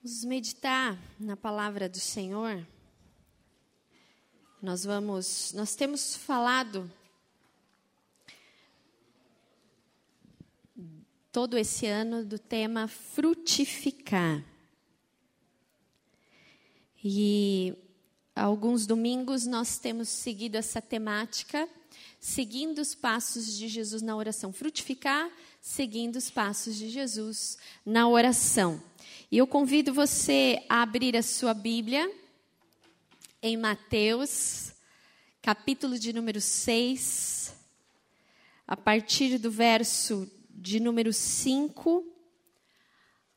Vamos meditar na palavra do Senhor. Nós vamos, nós temos falado todo esse ano do tema frutificar. E alguns domingos nós temos seguido essa temática, seguindo os passos de Jesus na oração. Frutificar, seguindo os passos de Jesus na oração. E eu convido você a abrir a sua Bíblia em Mateus, capítulo de número 6, a partir do verso de número 5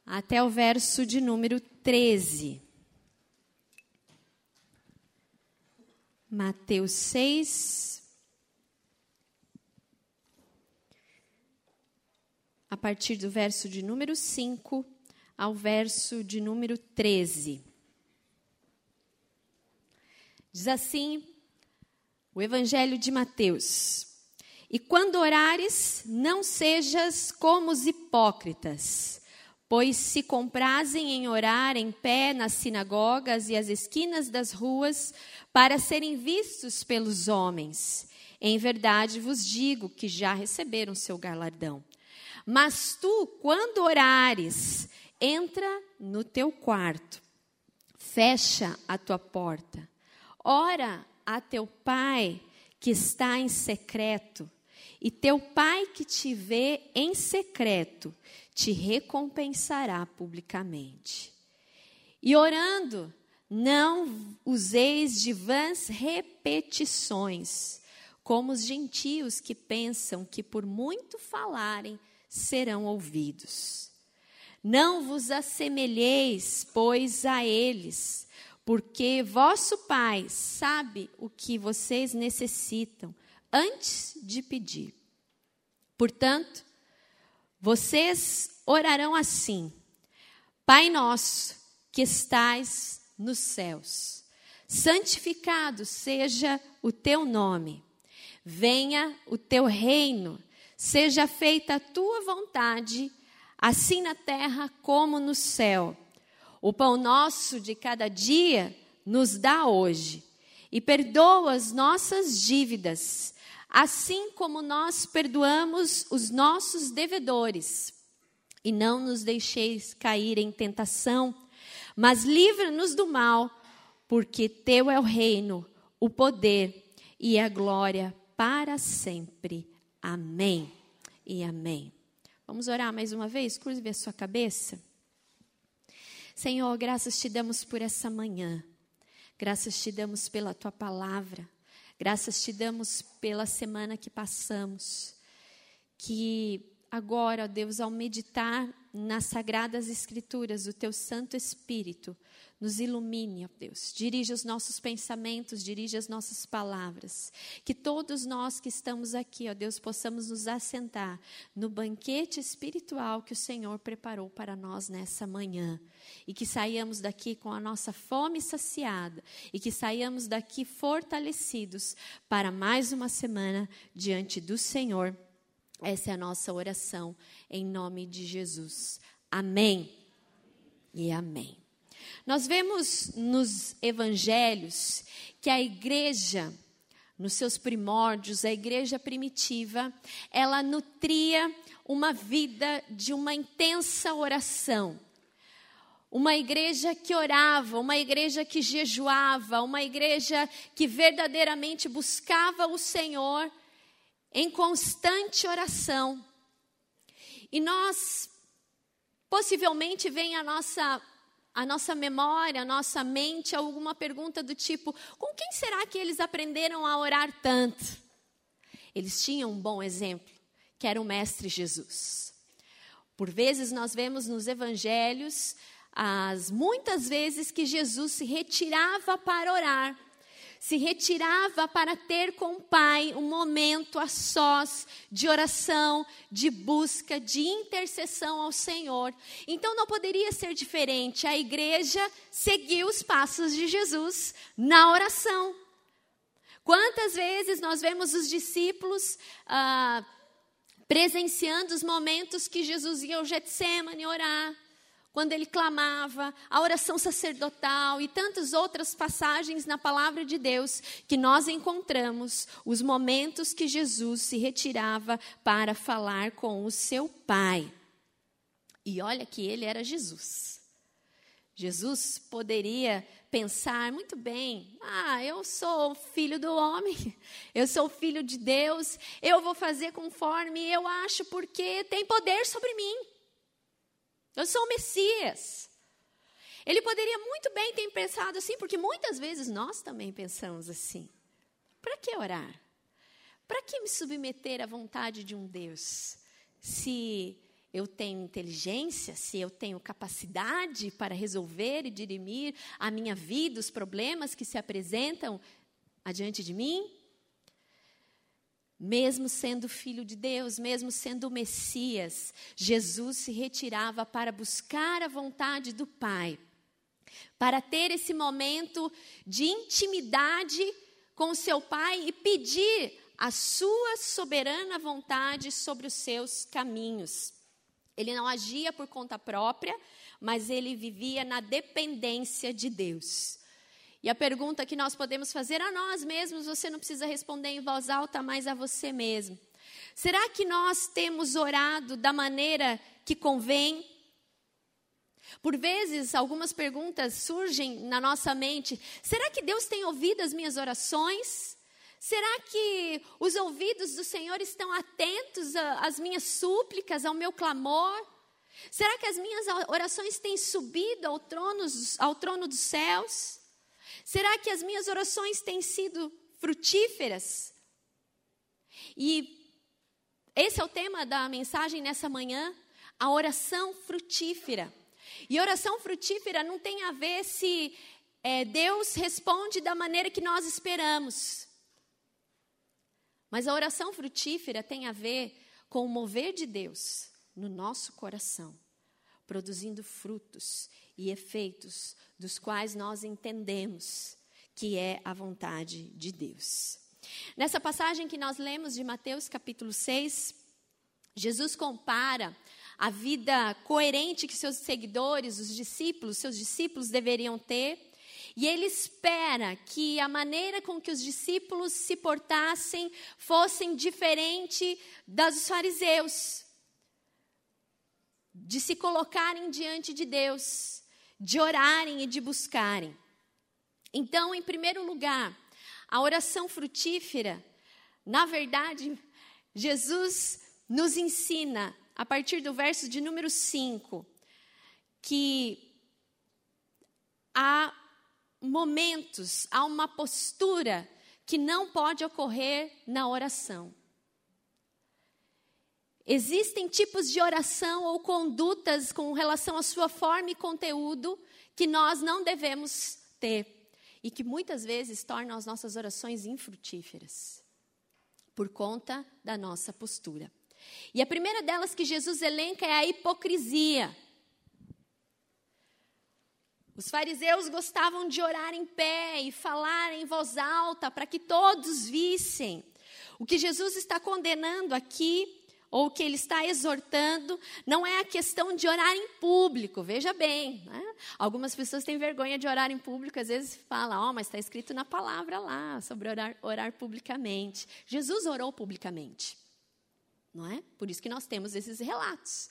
até o verso de número 13. Mateus 6, a partir do verso de número 5 ao verso de número 13. Diz assim o Evangelho de Mateus: E quando orares, não sejas como os hipócritas, pois se comprazem em orar em pé nas sinagogas e as esquinas das ruas, para serem vistos pelos homens. Em verdade vos digo que já receberam seu galardão. Mas tu, quando orares, entra no teu quarto, fecha a tua porta, ora a teu pai que está em secreto, e teu pai que te vê em secreto te recompensará publicamente. E orando, não useis de vãs repetições, como os gentios que pensam que por muito falarem serão ouvidos. Não vos assemelheis, pois, a eles, porque vosso Pai sabe o que vocês necessitam antes de pedir. Portanto, vocês orarão assim: Pai nosso que estais nos céus, santificado seja o teu nome, venha o teu reino, seja feita a tua vontade assim na terra como no céu. O pão nosso de cada dia nos dá hoje. E perdoa as nossas dívidas, assim como nós perdoamos os nossos devedores. E não nos deixeis cair em tentação, mas livra-nos do mal, porque teu é o reino, o poder e a glória para sempre. Amém e amém. Vamos orar mais uma vez? Curve a sua cabeça. Senhor, graças te damos por essa manhã. Graças te damos pela tua palavra. Graças te damos pela semana que passamos. Que agora, ó Deus, ao meditar nas sagradas escrituras, o teu Santo Espírito nos ilumine, ó Deus. Dirige os nossos pensamentos, dirige as nossas palavras. Que todos nós que estamos aqui, ó Deus, possamos nos assentar no banquete espiritual que o Senhor preparou para nós nessa manhã. E que saiamos daqui com a nossa fome saciada. E que saiamos daqui fortalecidos para mais uma semana diante do Senhor. Essa é a nossa oração, em nome de Jesus. Amém e amém. Nós vemos nos evangelhos que a igreja, nos seus primórdios, a igreja primitiva, ela nutria uma vida de uma intensa oração. Uma igreja que orava, uma igreja que jejuava, uma igreja que verdadeiramente buscava o Senhor em constante oração. E nós, possivelmente, vem a nossa a nossa memória, a nossa mente alguma pergunta do tipo: com quem será que eles aprenderam a orar tanto? Eles tinham um bom exemplo, que era o Mestre Jesus. Por vezes nós vemos nos evangelhos as muitas vezes que Jesus se retirava para orar se retirava para ter com o Pai um momento a sós de oração, de busca, de intercessão ao Senhor. Então não poderia ser diferente. A igreja seguiu os passos de Jesus na oração. Quantas vezes nós vemos os discípulos ah, presenciando os momentos que Jesus ia ao Getsemane orar? Quando ele clamava, a oração sacerdotal e tantas outras passagens na palavra de Deus que nós encontramos os momentos que Jesus se retirava para falar com o seu Pai. E olha que ele era Jesus. Jesus poderia pensar muito bem: ah, eu sou filho do homem, eu sou filho de Deus, eu vou fazer conforme eu acho, porque tem poder sobre mim. Eu sou o Messias. Ele poderia muito bem ter pensado assim, porque muitas vezes nós também pensamos assim. Para que orar? Para que me submeter à vontade de um Deus? Se eu tenho inteligência, se eu tenho capacidade para resolver e dirimir a minha vida, os problemas que se apresentam adiante de mim, mesmo sendo filho de Deus, mesmo sendo o Messias, Jesus se retirava para buscar a vontade do Pai, para ter esse momento de intimidade com o seu Pai e pedir a sua soberana vontade sobre os seus caminhos. Ele não agia por conta própria, mas ele vivia na dependência de Deus. E a pergunta que nós podemos fazer a nós mesmos, você não precisa responder em voz alta, mas a você mesmo. Será que nós temos orado da maneira que convém? Por vezes, algumas perguntas surgem na nossa mente: será que Deus tem ouvido as minhas orações? Será que os ouvidos do Senhor estão atentos às minhas súplicas, ao meu clamor? Será que as minhas orações têm subido ao trono, ao trono dos céus? Será que as minhas orações têm sido frutíferas? E esse é o tema da mensagem nessa manhã, a oração frutífera. E oração frutífera não tem a ver se é, Deus responde da maneira que nós esperamos. Mas a oração frutífera tem a ver com o mover de Deus no nosso coração, produzindo frutos e efeitos dos quais nós entendemos que é a vontade de Deus. Nessa passagem que nós lemos de Mateus capítulo 6, Jesus compara a vida coerente que seus seguidores, os discípulos, seus discípulos deveriam ter, e ele espera que a maneira com que os discípulos se portassem fossem diferente das dos fariseus, de se colocarem diante de Deus, de orarem e de buscarem. Então, em primeiro lugar, a oração frutífera, na verdade, Jesus nos ensina, a partir do verso de número 5, que há momentos, há uma postura que não pode ocorrer na oração. Existem tipos de oração ou condutas com relação à sua forma e conteúdo que nós não devemos ter e que muitas vezes tornam as nossas orações infrutíferas por conta da nossa postura. E a primeira delas que Jesus elenca é a hipocrisia. Os fariseus gostavam de orar em pé e falar em voz alta para que todos vissem. O que Jesus está condenando aqui ou que ele está exortando, não é a questão de orar em público, veja bem. Né? Algumas pessoas têm vergonha de orar em público, às vezes falam, oh, mas está escrito na palavra lá, sobre orar, orar publicamente. Jesus orou publicamente, não é? Por isso que nós temos esses relatos.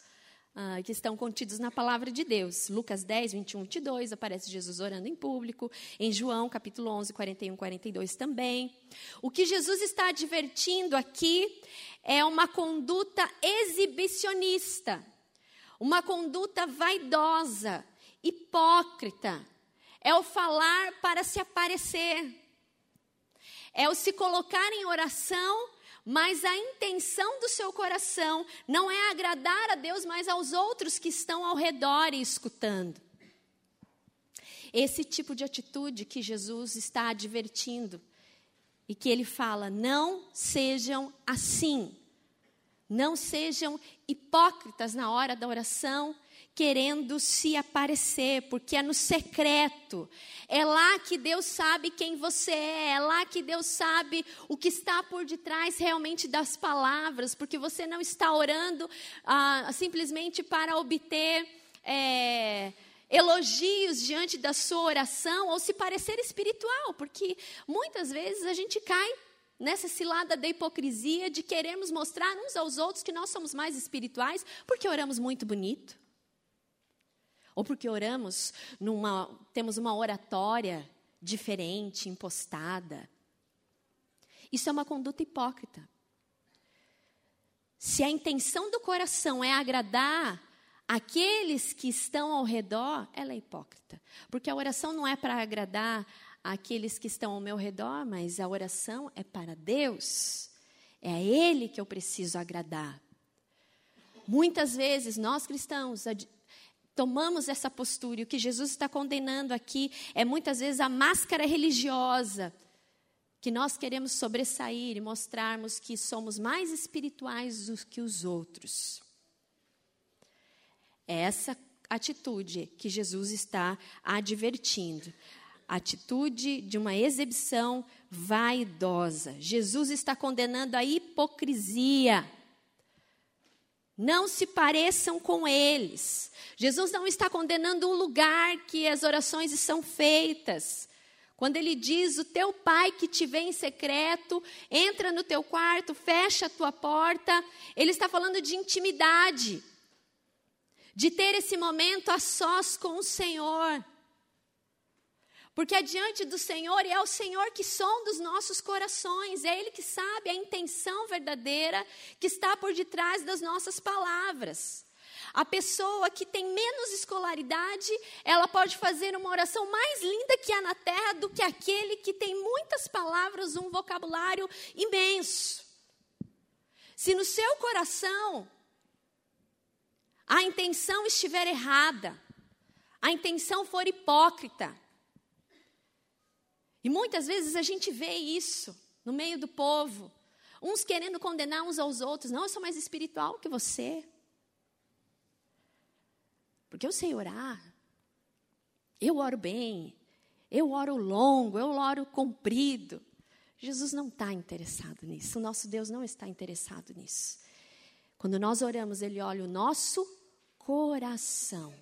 Ah, que estão contidos na palavra de Deus. Lucas 10, 21, 22, aparece Jesus orando em público. Em João, capítulo 11, 41, 42 também. O que Jesus está advertindo aqui é uma conduta exibicionista, uma conduta vaidosa, hipócrita. É o falar para se aparecer, é o se colocar em oração, mas a intenção do seu coração não é agradar a Deus, mas aos outros que estão ao redor e escutando. Esse tipo de atitude que Jesus está advertindo e que ele fala: não sejam assim. Não sejam hipócritas na hora da oração, querendo se aparecer, porque é no secreto. É lá que Deus sabe quem você é, é lá que Deus sabe o que está por detrás realmente das palavras, porque você não está orando ah, simplesmente para obter é, elogios diante da sua oração ou se parecer espiritual, porque muitas vezes a gente cai nessa cilada da hipocrisia de queremos mostrar uns aos outros que nós somos mais espirituais porque oramos muito bonito. Ou porque oramos numa temos uma oratória diferente, impostada. Isso é uma conduta hipócrita. Se a intenção do coração é agradar aqueles que estão ao redor, ela é hipócrita. Porque a oração não é para agradar aqueles que estão ao meu redor, mas a oração é para Deus. É a Ele que eu preciso agradar. Muitas vezes nós cristãos tomamos essa postura e o que Jesus está condenando aqui é muitas vezes a máscara religiosa que nós queremos sobressair e mostrarmos que somos mais espirituais do que os outros. É essa atitude que Jesus está advertindo atitude de uma exibição vaidosa. Jesus está condenando a hipocrisia. Não se pareçam com eles. Jesus não está condenando o lugar que as orações são feitas. Quando ele diz: O teu pai que te vê em secreto, entra no teu quarto, fecha a tua porta, ele está falando de intimidade, de ter esse momento a sós com o Senhor. Porque é diante do Senhor e é o Senhor que sonda os nossos corações, é Ele que sabe a intenção verdadeira que está por detrás das nossas palavras. A pessoa que tem menos escolaridade, ela pode fazer uma oração mais linda que há na terra do que aquele que tem muitas palavras, um vocabulário imenso. Se no seu coração a intenção estiver errada, a intenção for hipócrita, e muitas vezes a gente vê isso no meio do povo. Uns querendo condenar uns aos outros. Não, eu sou mais espiritual que você. Porque eu sei orar. Eu oro bem. Eu oro longo. Eu oro comprido. Jesus não está interessado nisso. O nosso Deus não está interessado nisso. Quando nós oramos, Ele olha o nosso coração.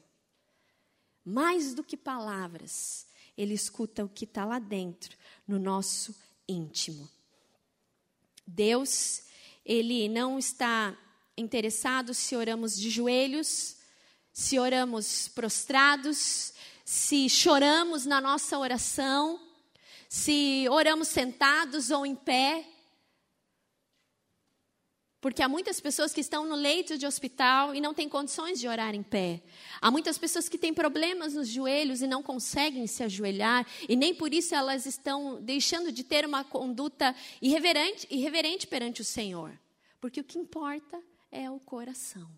Mais do que palavras, ele escuta o que está lá dentro, no nosso íntimo. Deus, Ele não está interessado se oramos de joelhos, se oramos prostrados, se choramos na nossa oração, se oramos sentados ou em pé. Porque há muitas pessoas que estão no leito de hospital e não têm condições de orar em pé. Há muitas pessoas que têm problemas nos joelhos e não conseguem se ajoelhar, e nem por isso elas estão deixando de ter uma conduta irreverente, irreverente perante o Senhor. Porque o que importa é o coração.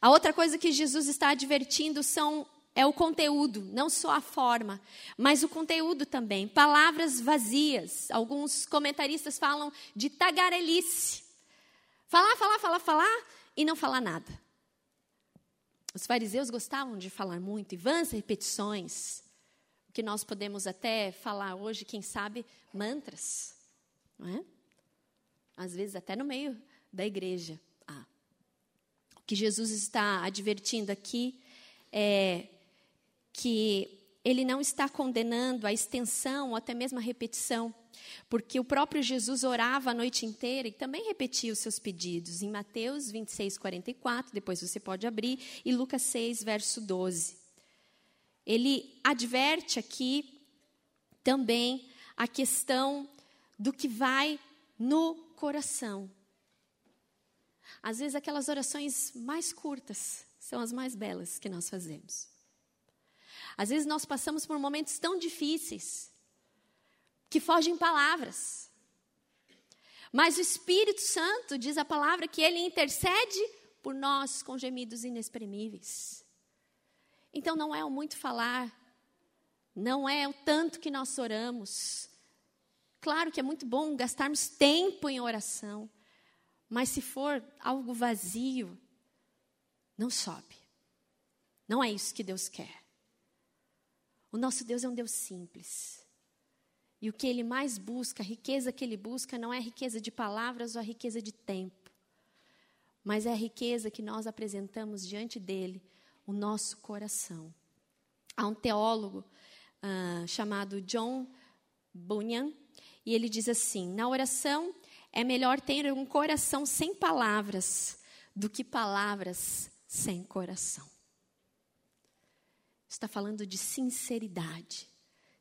A outra coisa que Jesus está advertindo são é o conteúdo, não só a forma, mas o conteúdo também. Palavras vazias. Alguns comentaristas falam de tagarelice. Falar, falar, falar, falar e não falar nada. Os fariseus gostavam de falar muito, e vãs repetições, que nós podemos até falar hoje, quem sabe, mantras. Não é? Às vezes até no meio da igreja. Ah. O que Jesus está advertindo aqui é que ele não está condenando a extensão ou até mesmo a repetição, porque o próprio Jesus orava a noite inteira e também repetia os seus pedidos. Em Mateus 26, 44, depois você pode abrir, e Lucas 6, verso 12. Ele adverte aqui também a questão do que vai no coração. Às vezes, aquelas orações mais curtas são as mais belas que nós fazemos. Às vezes nós passamos por momentos tão difíceis que fogem palavras. Mas o Espírito Santo diz a palavra que ele intercede por nós com gemidos inexprimíveis. Então não é o muito falar, não é o tanto que nós oramos. Claro que é muito bom gastarmos tempo em oração, mas se for algo vazio, não sobe. Não é isso que Deus quer. O nosso Deus é um Deus simples. E o que ele mais busca, a riqueza que ele busca, não é a riqueza de palavras ou a riqueza de tempo, mas é a riqueza que nós apresentamos diante dele, o nosso coração. Há um teólogo uh, chamado John Bunyan, e ele diz assim: na oração é melhor ter um coração sem palavras do que palavras sem coração. Está falando de sinceridade.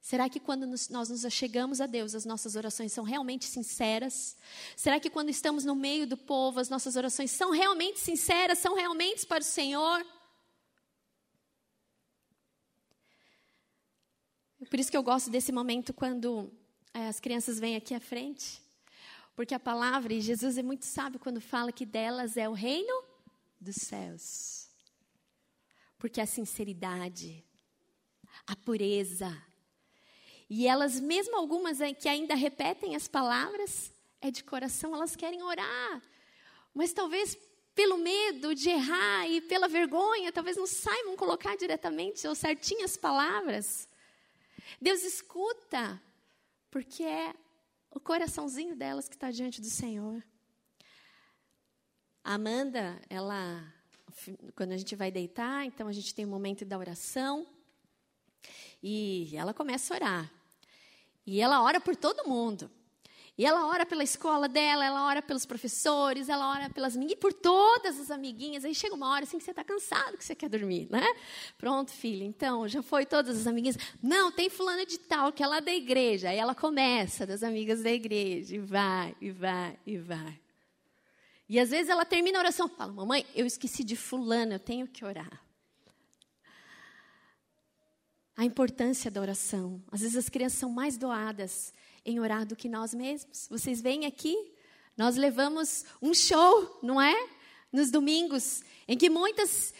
Será que quando nós nos achegamos a Deus, as nossas orações são realmente sinceras? Será que quando estamos no meio do povo, as nossas orações são realmente sinceras, são realmente para o Senhor? Por isso que eu gosto desse momento quando é, as crianças vêm aqui à frente. Porque a palavra, e Jesus é muito sábio quando fala que delas é o reino dos céus. Porque a sinceridade, a pureza, e elas, mesmo algumas que ainda repetem as palavras, é de coração, elas querem orar. Mas talvez pelo medo de errar e pela vergonha, talvez não saibam colocar diretamente ou certinho as palavras. Deus escuta, porque é o coraçãozinho delas que está diante do Senhor. A Amanda, ela, quando a gente vai deitar, então a gente tem um momento da oração e ela começa a orar. E ela ora por todo mundo. E ela ora pela escola dela, ela ora pelos professores, ela ora pelas e por todas as amiguinhas. Aí chega uma hora assim que você está cansado, que você quer dormir, né? Pronto, filha, então, já foi todas as amiguinhas. Não, tem fulana de tal, que é lá da igreja. Aí ela começa das amigas da igreja, e vai, e vai, e vai. E às vezes ela termina a oração, fala, mamãe, eu esqueci de fulana, eu tenho que orar. A importância da oração. Às vezes as crianças são mais doadas em orar do que nós mesmos. Vocês vêm aqui, nós levamos um show, não é? Nos domingos, em que muitas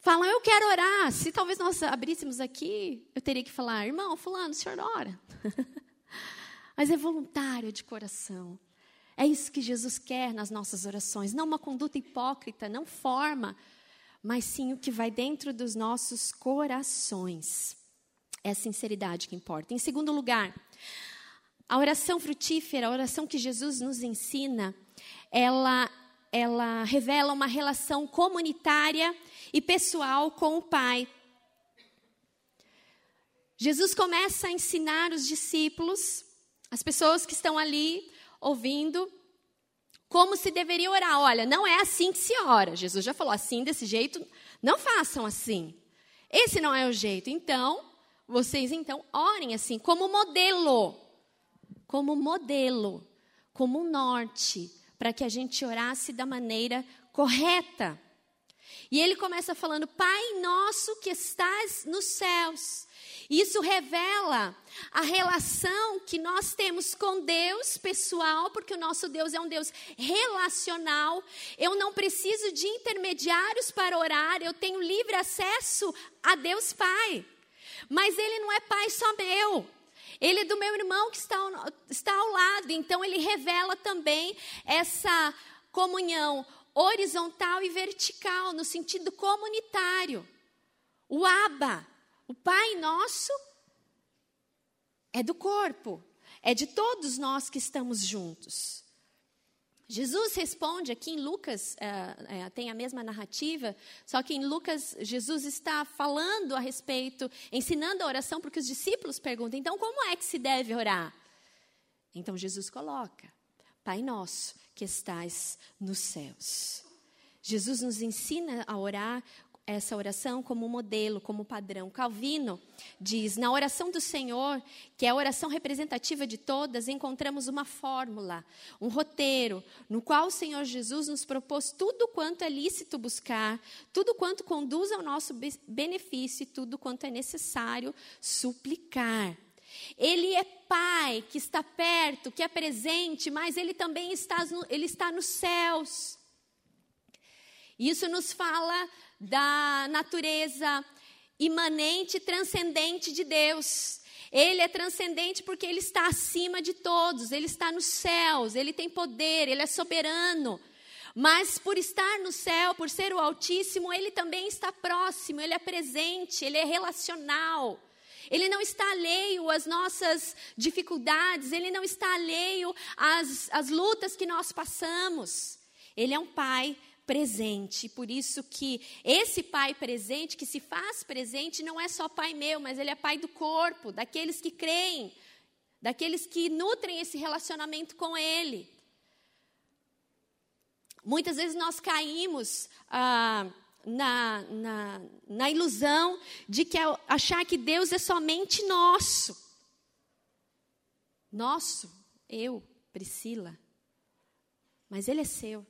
falam, eu quero orar. Se talvez nós abríssemos aqui, eu teria que falar, irmão, fulano, o senhor ora. Mas é voluntário de coração. É isso que Jesus quer nas nossas orações. Não uma conduta hipócrita, não forma, mas sim o que vai dentro dos nossos corações. É a sinceridade que importa. Em segundo lugar, a oração frutífera, a oração que Jesus nos ensina, ela, ela revela uma relação comunitária e pessoal com o Pai. Jesus começa a ensinar os discípulos, as pessoas que estão ali ouvindo, como se deveria orar. Olha, não é assim que se ora. Jesus já falou assim, desse jeito, não façam assim. Esse não é o jeito. Então, vocês então orem assim, como modelo como modelo, como norte, para que a gente orasse da maneira correta. E ele começa falando: Pai nosso que estás nos céus. Isso revela a relação que nós temos com Deus pessoal, porque o nosso Deus é um Deus relacional. Eu não preciso de intermediários para orar, eu tenho livre acesso a Deus Pai. Mas Ele não é Pai só meu. Ele é do meu irmão que está ao, está ao lado. Então, ele revela também essa comunhão horizontal e vertical, no sentido comunitário. O Aba, o Pai Nosso, é do corpo, é de todos nós que estamos juntos. Jesus responde aqui em Lucas, é, é, tem a mesma narrativa, só que em Lucas, Jesus está falando a respeito, ensinando a oração, porque os discípulos perguntam: então, como é que se deve orar? Então, Jesus coloca: Pai nosso que estás nos céus. Jesus nos ensina a orar essa oração como modelo, como padrão. Calvino diz: na oração do Senhor, que é a oração representativa de todas, encontramos uma fórmula, um roteiro, no qual o Senhor Jesus nos propôs tudo quanto é lícito buscar, tudo quanto conduz ao nosso benefício e tudo quanto é necessário suplicar. Ele é Pai que está perto, que é presente, mas Ele também está, ele está nos céus. Isso nos fala da natureza imanente transcendente de Deus. Ele é transcendente porque ele está acima de todos, ele está nos céus, ele tem poder, ele é soberano. Mas por estar no céu, por ser o Altíssimo, ele também está próximo, ele é presente, ele é relacional. Ele não está alheio às nossas dificuldades, ele não está alheio às, às lutas que nós passamos. Ele é um pai presente. Por isso que esse pai presente, que se faz presente, não é só pai meu, mas ele é pai do corpo, daqueles que creem, daqueles que nutrem esse relacionamento com ele. Muitas vezes nós caímos ah, na, na, na ilusão de que achar que Deus é somente nosso. Nosso, eu, Priscila. Mas Ele é seu.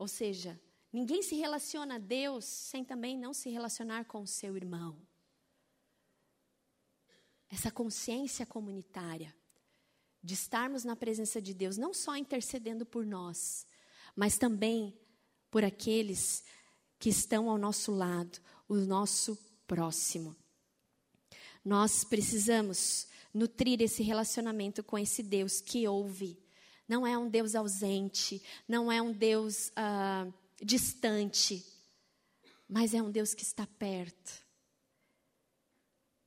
Ou seja, ninguém se relaciona a Deus sem também não se relacionar com o seu irmão. Essa consciência comunitária de estarmos na presença de Deus, não só intercedendo por nós, mas também por aqueles que estão ao nosso lado, o nosso próximo. Nós precisamos nutrir esse relacionamento com esse Deus que ouve, não é um Deus ausente, não é um Deus ah, distante, mas é um Deus que está perto.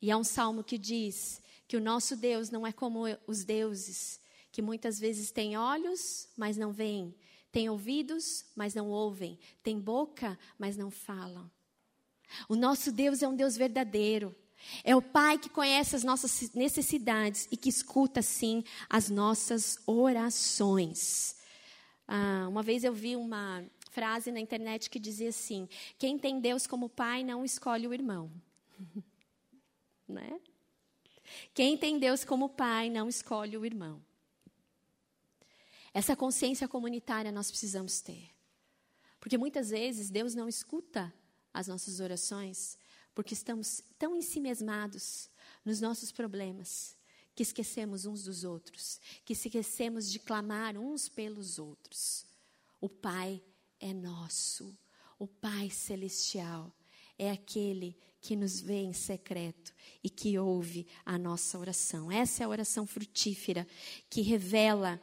E há um salmo que diz que o nosso Deus não é como os deuses, que muitas vezes têm olhos, mas não veem, têm ouvidos, mas não ouvem, têm boca, mas não falam. O nosso Deus é um Deus verdadeiro. É o Pai que conhece as nossas necessidades e que escuta, sim, as nossas orações. Ah, uma vez eu vi uma frase na internet que dizia assim: Quem tem Deus como Pai não escolhe o irmão. né? Quem tem Deus como Pai não escolhe o irmão. Essa consciência comunitária nós precisamos ter. Porque muitas vezes Deus não escuta as nossas orações porque estamos tão ensimesmados nos nossos problemas que esquecemos uns dos outros, que esquecemos de clamar uns pelos outros. O Pai é nosso, o Pai celestial é aquele que nos vê em secreto e que ouve a nossa oração. Essa é a oração frutífera que revela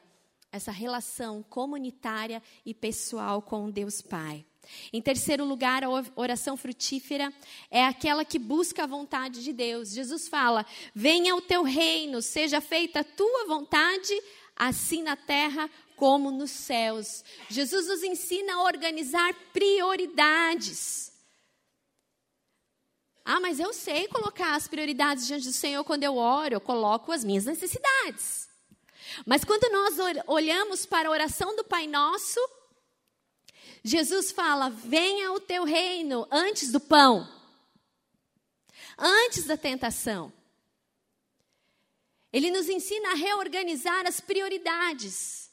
essa relação comunitária e pessoal com Deus Pai. Em terceiro lugar, a oração frutífera é aquela que busca a vontade de Deus. Jesus fala: Venha o teu reino, seja feita a tua vontade, assim na terra como nos céus. Jesus nos ensina a organizar prioridades. Ah, mas eu sei colocar as prioridades diante do Senhor quando eu oro, eu coloco as minhas necessidades. Mas quando nós olhamos para a oração do Pai Nosso, Jesus fala: venha o teu reino antes do pão, antes da tentação. Ele nos ensina a reorganizar as prioridades,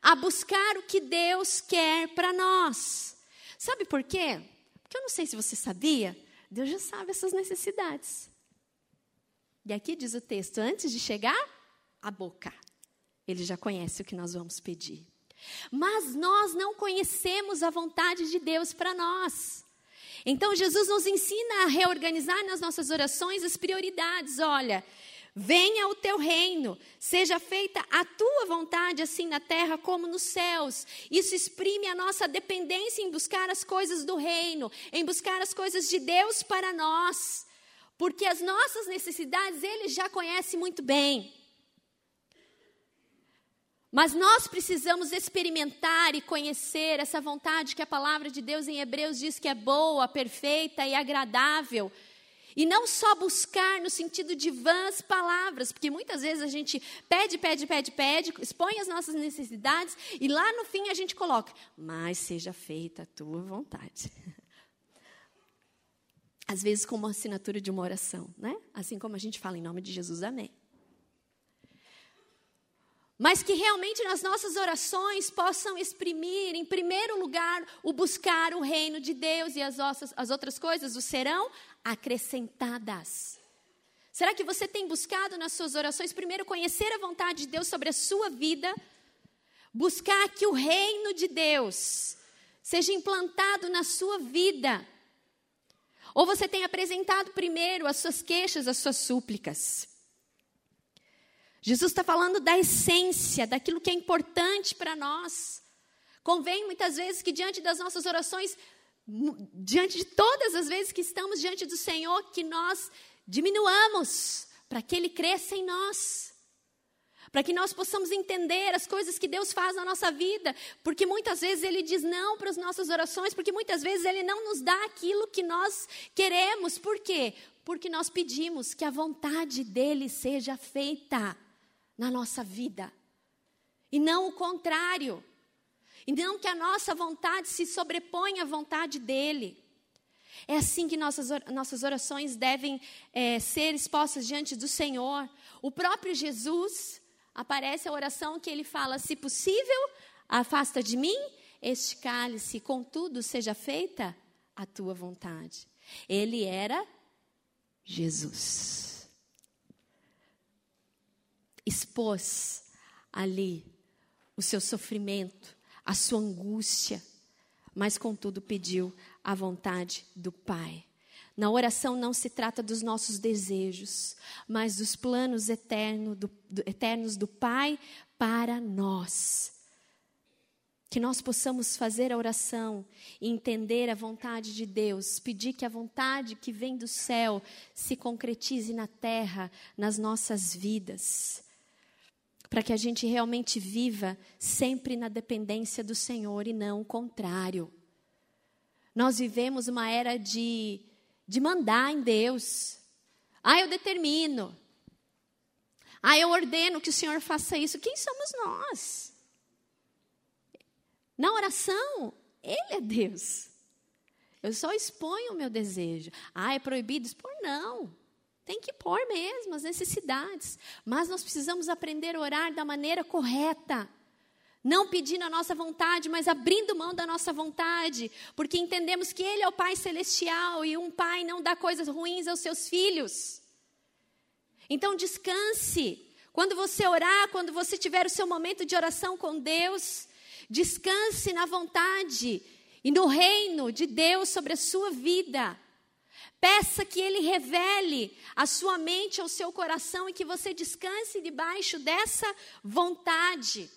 a buscar o que Deus quer para nós. Sabe por quê? Porque eu não sei se você sabia, Deus já sabe as suas necessidades. E aqui diz o texto: antes de chegar, a boca. Ele já conhece o que nós vamos pedir. Mas nós não conhecemos a vontade de Deus para nós. Então Jesus nos ensina a reorganizar nas nossas orações as prioridades. Olha, venha o teu reino, seja feita a tua vontade, assim na terra como nos céus. Isso exprime a nossa dependência em buscar as coisas do reino, em buscar as coisas de Deus para nós. Porque as nossas necessidades ele já conhece muito bem. Mas nós precisamos experimentar e conhecer essa vontade que a palavra de Deus em Hebreus diz que é boa, perfeita e agradável. E não só buscar no sentido de vãs palavras, porque muitas vezes a gente pede, pede, pede, pede, expõe as nossas necessidades e lá no fim a gente coloca, mas seja feita a tua vontade. Às vezes como assinatura de uma oração, né? Assim como a gente fala em nome de Jesus, amém mas que realmente nas nossas orações possam exprimir, em primeiro lugar, o buscar o reino de Deus e as, nossas, as outras coisas o serão acrescentadas. Será que você tem buscado nas suas orações, primeiro, conhecer a vontade de Deus sobre a sua vida, buscar que o reino de Deus seja implantado na sua vida? Ou você tem apresentado primeiro as suas queixas, as suas súplicas? Jesus está falando da essência, daquilo que é importante para nós. Convém muitas vezes que diante das nossas orações, diante de todas as vezes que estamos diante do Senhor, que nós diminuamos para que Ele cresça em nós. para que nós possamos entender as coisas que Deus faz na nossa vida, porque muitas vezes Ele diz não para as nossas orações, porque muitas vezes Ele não nos dá aquilo que nós queremos. Por quê? Porque nós pedimos que a vontade dEle seja feita na nossa vida, e não o contrário. E não que a nossa vontade se sobreponha à vontade dEle. É assim que nossas, nossas orações devem é, ser expostas diante do Senhor. O próprio Jesus, aparece a oração que ele fala: se possível, afasta de mim este cálice, contudo, seja feita a tua vontade. Ele era Jesus. Expôs ali o seu sofrimento, a sua angústia, mas contudo pediu a vontade do Pai. Na oração não se trata dos nossos desejos, mas dos planos eterno, do, do, eternos do Pai para nós. Que nós possamos fazer a oração e entender a vontade de Deus, pedir que a vontade que vem do céu se concretize na terra, nas nossas vidas, para que a gente realmente viva sempre na dependência do Senhor e não o contrário. Nós vivemos uma era de de mandar em Deus. Ah, eu determino. Ah, eu ordeno que o Senhor faça isso. Quem somos nós? Na oração, Ele é Deus. Eu só exponho o meu desejo. Ah, é proibido expor? Não. Tem que pôr mesmo as necessidades. Mas nós precisamos aprender a orar da maneira correta. Não pedindo a nossa vontade, mas abrindo mão da nossa vontade, porque entendemos que Ele é o Pai Celestial e um pai não dá coisas ruins aos seus filhos. Então descanse. Quando você orar, quando você tiver o seu momento de oração com Deus, descanse na vontade e no reino de Deus sobre a sua vida. Peça que Ele revele a sua mente ao seu coração e que você descanse debaixo dessa vontade.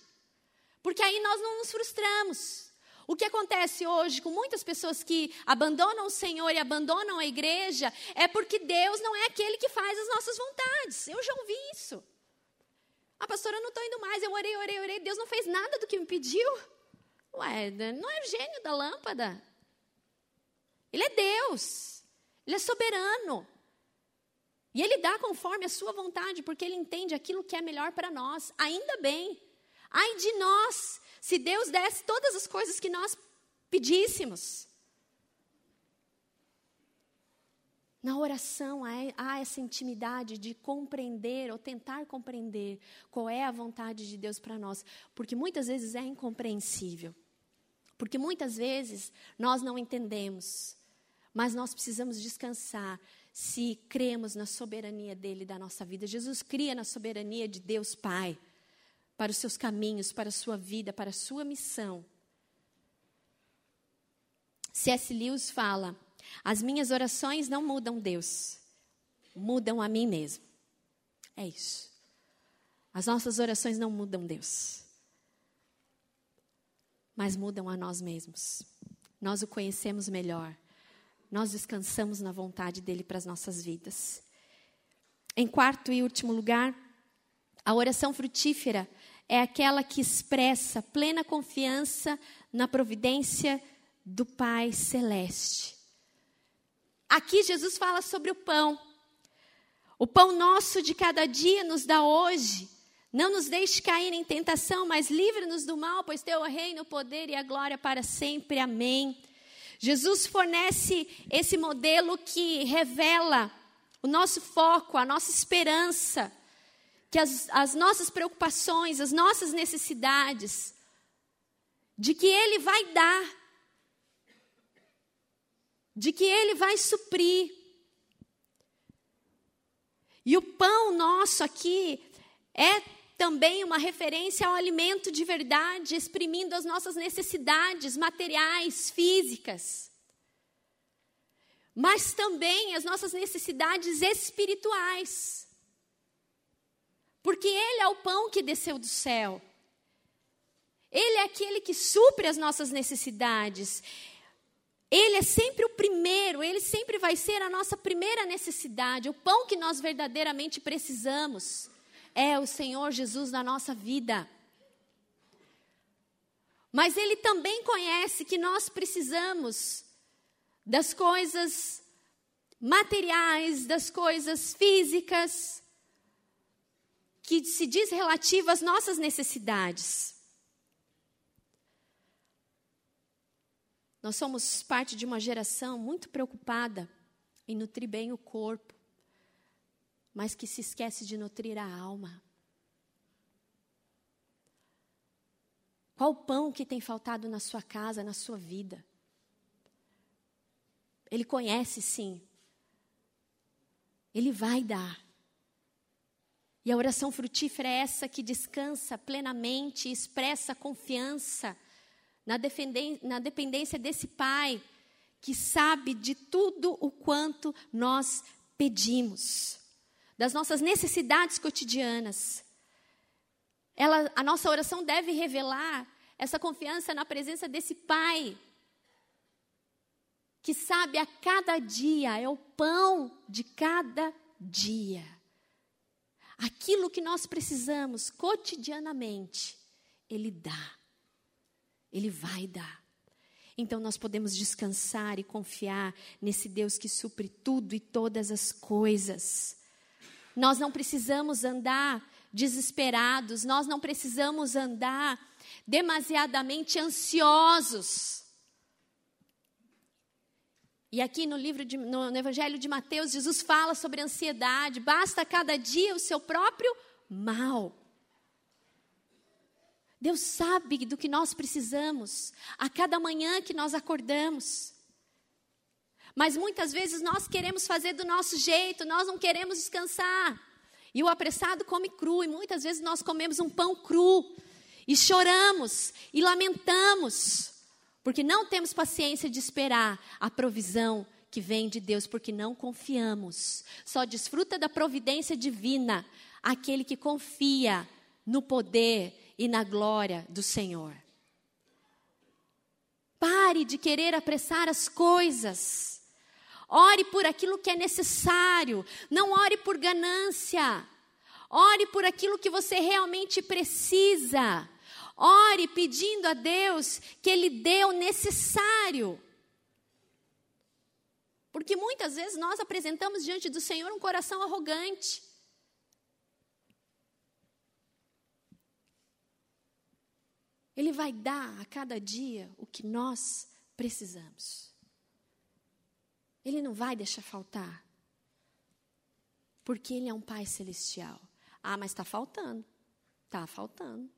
Porque aí nós não nos frustramos. O que acontece hoje com muitas pessoas que abandonam o Senhor e abandonam a igreja é porque Deus não é aquele que faz as nossas vontades. Eu já ouvi isso. Ah, pastora, eu não estou indo mais. Eu orei, orei, orei. Deus não fez nada do que me pediu. Ué, não é o gênio da lâmpada. Ele é Deus. Ele é soberano. E ele dá conforme a sua vontade, porque ele entende aquilo que é melhor para nós. Ainda bem. Ai de nós, se Deus desse todas as coisas que nós pedíssemos. Na oração há essa intimidade de compreender ou tentar compreender qual é a vontade de Deus para nós, porque muitas vezes é incompreensível. Porque muitas vezes nós não entendemos, mas nós precisamos descansar se cremos na soberania dele da nossa vida. Jesus cria na soberania de Deus Pai para os seus caminhos, para a sua vida, para a sua missão. C.S. Lewis fala: As minhas orações não mudam Deus, mudam a mim mesmo. É isso. As nossas orações não mudam Deus, mas mudam a nós mesmos. Nós o conhecemos melhor. Nós descansamos na vontade dele para as nossas vidas. Em quarto e último lugar, a oração frutífera é aquela que expressa plena confiança na providência do Pai Celeste. Aqui Jesus fala sobre o pão. O pão nosso de cada dia nos dá hoje. Não nos deixe cair em tentação, mas livre-nos do mal, pois teu é o reino, o poder e a glória para sempre. Amém. Jesus fornece esse modelo que revela o nosso foco, a nossa esperança que as, as nossas preocupações, as nossas necessidades, de que Ele vai dar, de que Ele vai suprir. E o pão nosso aqui é também uma referência ao alimento de verdade, exprimindo as nossas necessidades materiais, físicas, mas também as nossas necessidades espirituais. Porque Ele é o pão que desceu do céu. Ele é aquele que supre as nossas necessidades. Ele é sempre o primeiro, ele sempre vai ser a nossa primeira necessidade, o pão que nós verdadeiramente precisamos. É o Senhor Jesus na nossa vida. Mas Ele também conhece que nós precisamos das coisas materiais, das coisas físicas, que se diz relativo às nossas necessidades. Nós somos parte de uma geração muito preocupada em nutrir bem o corpo, mas que se esquece de nutrir a alma. Qual o pão que tem faltado na sua casa, na sua vida? Ele conhece sim. Ele vai dar. E a oração frutífera é essa que descansa plenamente, expressa confiança na, na dependência desse Pai que sabe de tudo o quanto nós pedimos das nossas necessidades cotidianas. Ela, a nossa oração deve revelar essa confiança na presença desse Pai, que sabe a cada dia, é o pão de cada dia. Aquilo que nós precisamos cotidianamente, Ele dá, Ele vai dar. Então nós podemos descansar e confiar nesse Deus que supre tudo e todas as coisas. Nós não precisamos andar desesperados, nós não precisamos andar demasiadamente ansiosos. E aqui no livro de, no, no Evangelho de Mateus, Jesus fala sobre ansiedade. Basta cada dia o seu próprio mal. Deus sabe do que nós precisamos a cada manhã que nós acordamos. Mas muitas vezes nós queremos fazer do nosso jeito, nós não queremos descansar. E o apressado come cru, e muitas vezes nós comemos um pão cru, e choramos, e lamentamos, porque não temos paciência de esperar a provisão que vem de Deus, porque não confiamos. Só desfruta da providência divina aquele que confia no poder e na glória do Senhor. Pare de querer apressar as coisas. Ore por aquilo que é necessário. Não ore por ganância. Ore por aquilo que você realmente precisa. Ore pedindo a Deus que Ele dê o necessário. Porque muitas vezes nós apresentamos diante do Senhor um coração arrogante. Ele vai dar a cada dia o que nós precisamos. Ele não vai deixar faltar. Porque Ele é um Pai celestial. Ah, mas está faltando. Está faltando.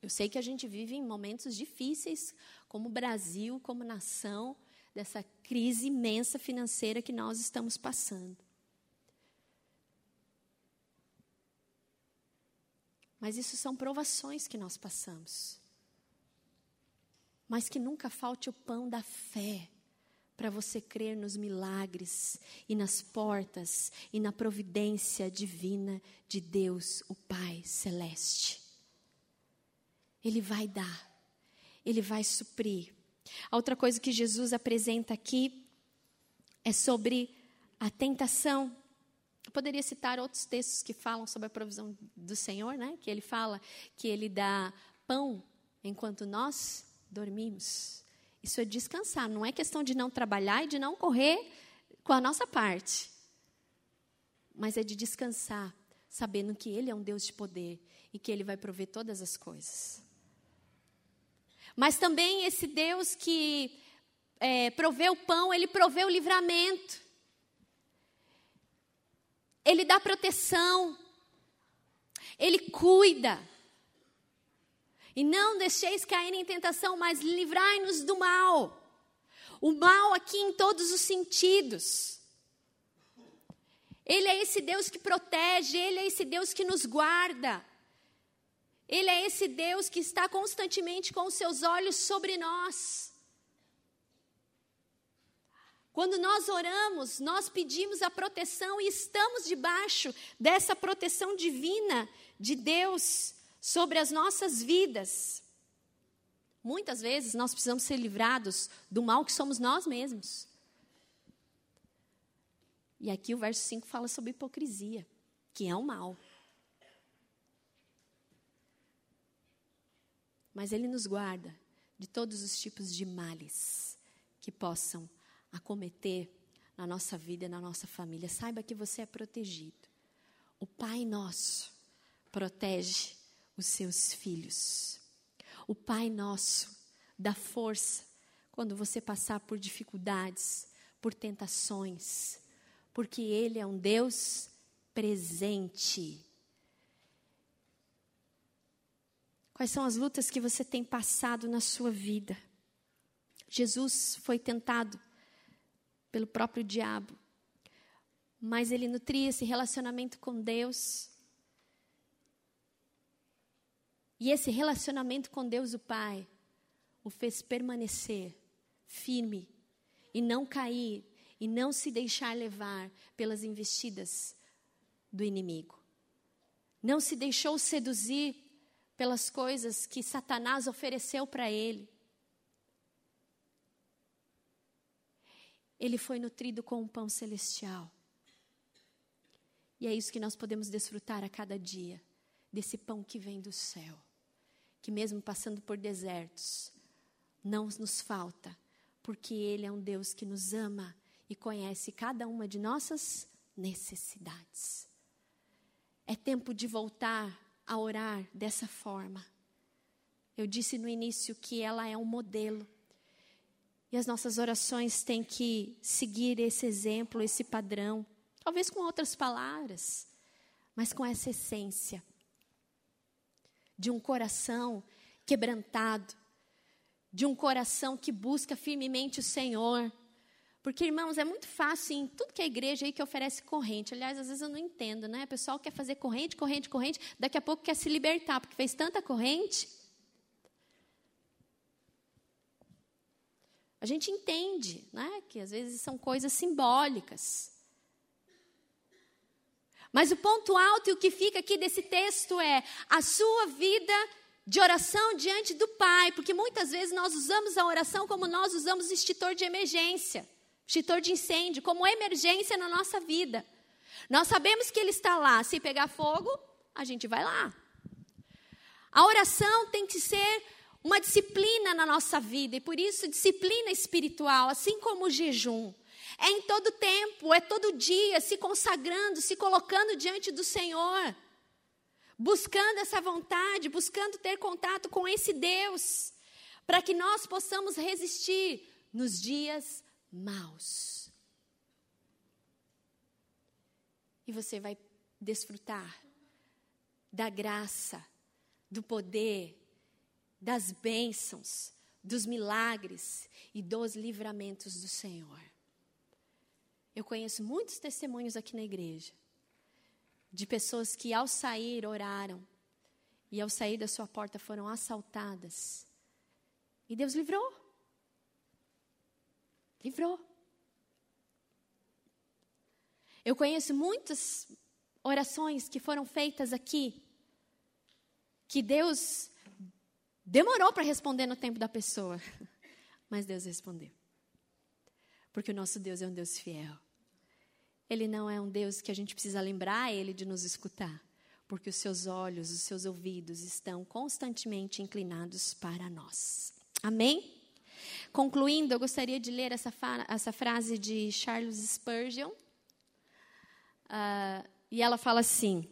Eu sei que a gente vive em momentos difíceis, como Brasil, como nação, dessa crise imensa financeira que nós estamos passando. Mas isso são provações que nós passamos. Mas que nunca falte o pão da fé para você crer nos milagres e nas portas e na providência divina de Deus, o Pai celeste. Ele vai dar, ele vai suprir. A outra coisa que Jesus apresenta aqui é sobre a tentação. Eu poderia citar outros textos que falam sobre a provisão do Senhor, né? Que ele fala que ele dá pão enquanto nós dormimos. Isso é descansar, não é questão de não trabalhar e de não correr com a nossa parte. Mas é de descansar, sabendo que Ele é um Deus de poder e que Ele vai prover todas as coisas. Mas também esse Deus que é, provê o pão, Ele provê o livramento. Ele dá proteção. Ele cuida. E não deixeis cair em tentação, mas livrai-nos do mal. O mal aqui em todos os sentidos. Ele é esse Deus que protege, Ele é esse Deus que nos guarda. Ele é esse Deus que está constantemente com os seus olhos sobre nós. Quando nós oramos, nós pedimos a proteção e estamos debaixo dessa proteção divina de Deus sobre as nossas vidas. Muitas vezes nós precisamos ser livrados do mal que somos nós mesmos. E aqui o verso 5 fala sobre hipocrisia, que é o um mal. Mas ele nos guarda de todos os tipos de males que possam acometer na nossa vida, na nossa família. Saiba que você é protegido. O Pai Nosso protege os seus filhos. O Pai Nosso dá força quando você passar por dificuldades, por tentações, porque Ele é um Deus presente. Quais são as lutas que você tem passado na sua vida? Jesus foi tentado pelo próprio diabo, mas ele nutria esse relacionamento com Deus. E esse relacionamento com Deus, o Pai, o fez permanecer firme e não cair e não se deixar levar pelas investidas do inimigo. Não se deixou seduzir pelas coisas que Satanás ofereceu para ele. Ele foi nutrido com o um pão celestial. E é isso que nós podemos desfrutar a cada dia, desse pão que vem do céu, que mesmo passando por desertos, não nos falta, porque Ele é um Deus que nos ama e conhece cada uma de nossas necessidades. É tempo de voltar a orar dessa forma. Eu disse no início que ela é um modelo. E as nossas orações têm que seguir esse exemplo, esse padrão. Talvez com outras palavras, mas com essa essência de um coração quebrantado, de um coração que busca firmemente o Senhor, porque, irmãos, é muito fácil em tudo que é igreja aí que oferece corrente. Aliás, às vezes eu não entendo, né? O pessoal quer fazer corrente, corrente, corrente, daqui a pouco quer se libertar, porque fez tanta corrente. A gente entende, né? Que às vezes são coisas simbólicas. Mas o ponto alto e o que fica aqui desse texto é a sua vida de oração diante do Pai, porque muitas vezes nós usamos a oração como nós usamos o extintor de emergência extintor de incêndio, como emergência na nossa vida. Nós sabemos que Ele está lá. Se pegar fogo, a gente vai lá. A oração tem que ser uma disciplina na nossa vida, e por isso disciplina espiritual, assim como o jejum. É em todo tempo, é todo dia, se consagrando, se colocando diante do Senhor, buscando essa vontade, buscando ter contato com esse Deus, para que nós possamos resistir nos dias maus. E você vai desfrutar da graça, do poder, das bênçãos, dos milagres e dos livramentos do Senhor. Eu conheço muitos testemunhos aqui na igreja de pessoas que ao sair oraram e ao sair da sua porta foram assaltadas. E Deus livrou. Livrou. Eu conheço muitas orações que foram feitas aqui, que Deus demorou para responder no tempo da pessoa, mas Deus respondeu. Porque o nosso Deus é um Deus fiel. Ele não é um Deus que a gente precisa lembrar ele de nos escutar, porque os seus olhos, os seus ouvidos estão constantemente inclinados para nós. Amém? Concluindo, eu gostaria de ler essa, essa frase de Charles Spurgeon. Uh, e ela fala assim: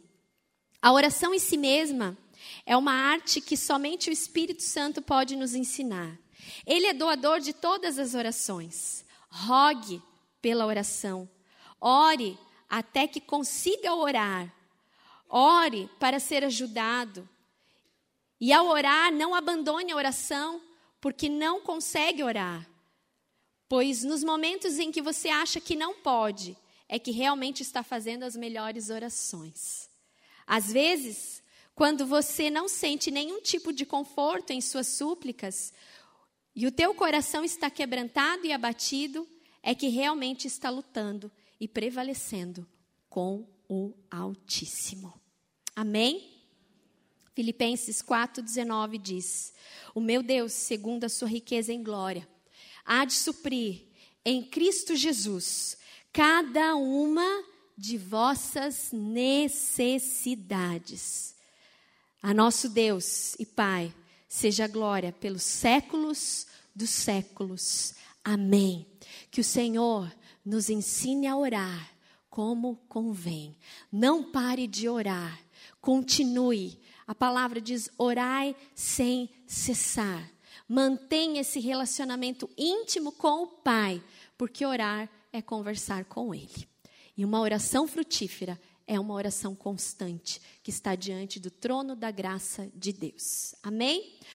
A oração em si mesma é uma arte que somente o Espírito Santo pode nos ensinar. Ele é doador de todas as orações. Rogue pela oração. Ore até que consiga orar. Ore para ser ajudado. E ao orar, não abandone a oração, porque não consegue orar. Pois nos momentos em que você acha que não pode, é que realmente está fazendo as melhores orações. Às vezes, quando você não sente nenhum tipo de conforto em suas súplicas, e o teu coração está quebrantado e abatido, é que realmente está lutando e prevalecendo com o Altíssimo. Amém? Filipenses 4,19 diz: O meu Deus, segundo a sua riqueza em glória, há de suprir em Cristo Jesus cada uma de vossas necessidades. A nosso Deus e Pai seja glória pelos séculos dos séculos. Amém. Que o Senhor nos ensine a orar como convém. Não pare de orar. Continue. A palavra diz: orai sem cessar. Mantenha esse relacionamento íntimo com o Pai, porque orar é conversar com Ele. E uma oração frutífera é uma oração constante que está diante do trono da graça de Deus. Amém?